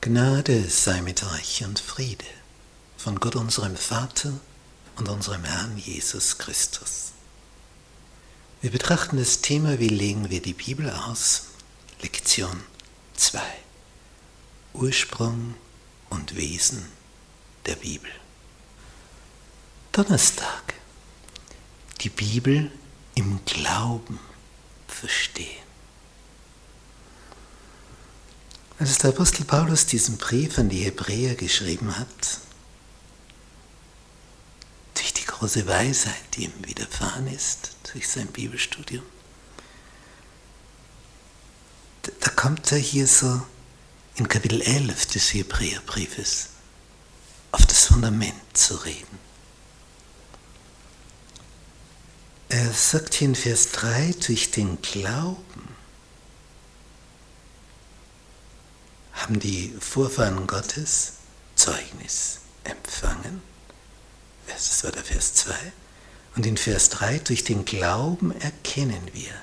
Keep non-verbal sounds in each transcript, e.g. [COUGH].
Gnade sei mit euch und Friede von Gott unserem Vater und unserem Herrn Jesus Christus. Wir betrachten das Thema, wie legen wir die Bibel aus? Lektion 2. Ursprung und Wesen der Bibel. Donnerstag. Die Bibel im Glauben verstehen. Als der Apostel Paulus diesen Brief an die Hebräer geschrieben hat, durch die große Weisheit, die ihm widerfahren ist, durch sein Bibelstudium, da kommt er hier so in Kapitel 11 des Hebräerbriefes auf das Fundament zu reden. Er sagt hier in Vers 3, durch den Glauben haben die Vorfahren Gottes Zeugnis empfangen. Das war der Vers 2. Und in Vers 3, durch den Glauben erkennen wir,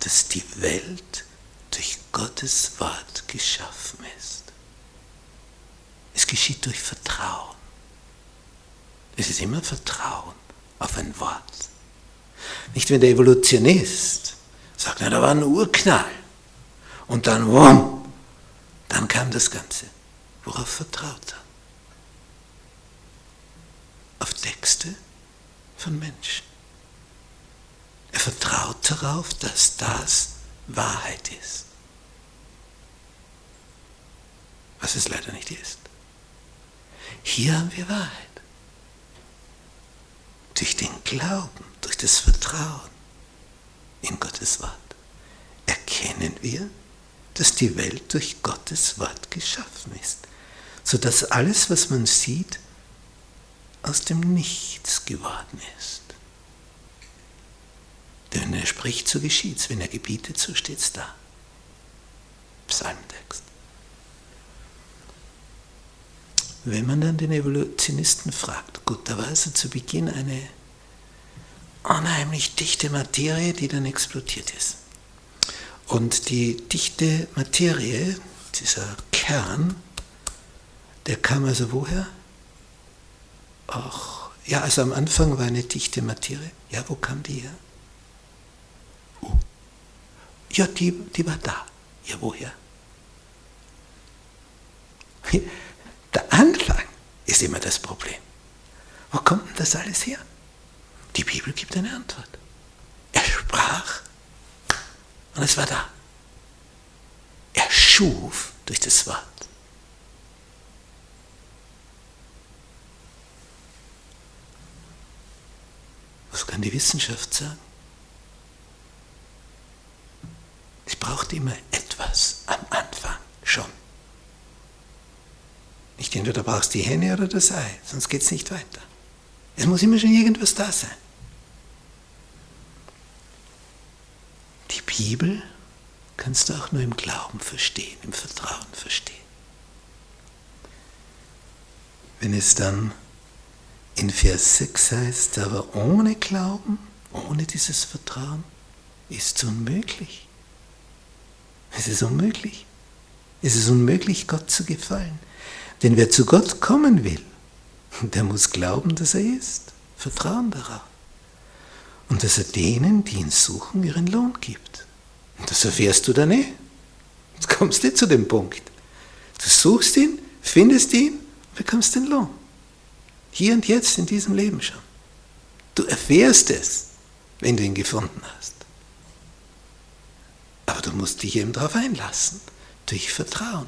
dass die Welt durch Gottes Wort geschaffen ist. Es geschieht durch Vertrauen. Es ist immer Vertrauen auf ein Wort. Nicht, wenn der Evolutionist sagt, na, da war ein Urknall und dann, wumm, dann kam das Ganze. Worauf vertraut er? Auf Texte von Menschen. Er vertraut darauf, dass das Wahrheit ist. Was es leider nicht ist. Hier haben wir Wahrheit. Durch den Glauben, durch das Vertrauen in Gottes Wort erkennen wir, dass die Welt durch Gottes Wort geschaffen ist, sodass alles, was man sieht, aus dem Nichts geworden ist. Denn wenn er spricht, so geschieht's. Wenn er gebietet, so steht's da. Psalmtext. Wenn man dann den Evolutionisten fragt, gut, da war also zu Beginn eine unheimlich dichte Materie, die dann explodiert ist. Und die dichte Materie, dieser Kern, der kam also woher? Ach, ja, also am Anfang war eine dichte Materie. Ja, wo kam die her? Oh. Ja, die, die war da. Ja, woher? Der Anfang ist immer das Problem. Wo kommt denn das alles her? Die Bibel gibt eine Antwort. Er sprach und es war da. Er schuf durch das Wort. Was kann die Wissenschaft sagen? Es braucht immer etwas am Anfang schon. Nicht entweder brauchst du die Henne oder das Ei, sonst geht es nicht weiter. Es muss immer schon irgendwas da sein. Bibel kannst du auch nur im Glauben verstehen, im Vertrauen verstehen. Wenn es dann in Vers 6 heißt, aber ohne Glauben, ohne dieses Vertrauen, ist es unmöglich. Es ist unmöglich. Es ist unmöglich, Gott zu gefallen. Denn wer zu Gott kommen will, [LAUGHS] der muss glauben, dass er ist. Vertrauen darauf. Und dass er denen, die ihn suchen, ihren Lohn gibt. Und das erfährst du dann eh. Jetzt kommst du zu dem Punkt. Du suchst ihn, findest ihn, bekommst den Lohn. Hier und jetzt in diesem Leben schon. Du erfährst es, wenn du ihn gefunden hast. Aber du musst dich eben darauf einlassen, durch Vertrauen.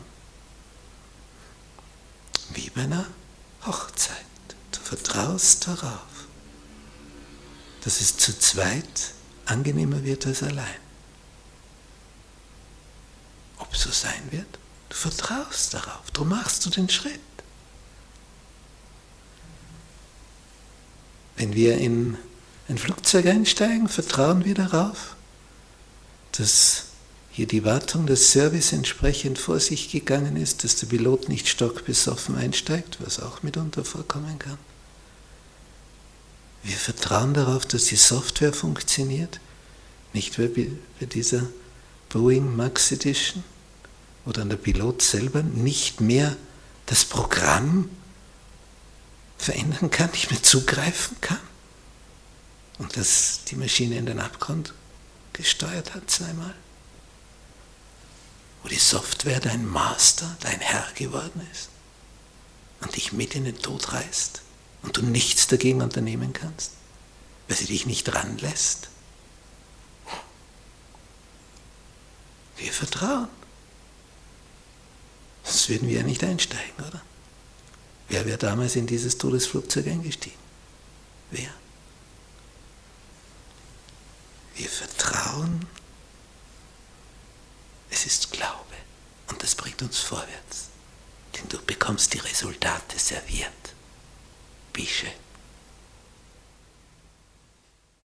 Wie bei einer Hochzeit. Du vertraust darauf, dass es zu zweit angenehmer wird als allein ob so sein wird. Du vertraust darauf, darum machst du den Schritt. Wenn wir in ein Flugzeug einsteigen, vertrauen wir darauf, dass hier die Wartung, des Service entsprechend vor sich gegangen ist, dass der Pilot nicht stockbesoffen einsteigt, was auch mitunter vorkommen kann. Wir vertrauen darauf, dass die Software funktioniert, nicht wie bei dieser Boeing Max Edition, wo dann der Pilot selber nicht mehr das Programm verändern kann, nicht mehr zugreifen kann. Und dass die Maschine in den Abgrund gesteuert hat zweimal. Wo die Software dein Master, dein Herr geworden ist. Und dich mit in den Tod reißt und du nichts dagegen unternehmen kannst, weil sie dich nicht ranlässt. Wir vertrauen. Sonst würden wir ja nicht einsteigen, oder? Wer wäre damals in dieses Todesflugzeug eingestiegen? Wer? Wir vertrauen. Es ist Glaube und das bringt uns vorwärts. Denn du bekommst die Resultate serviert. Wie schön.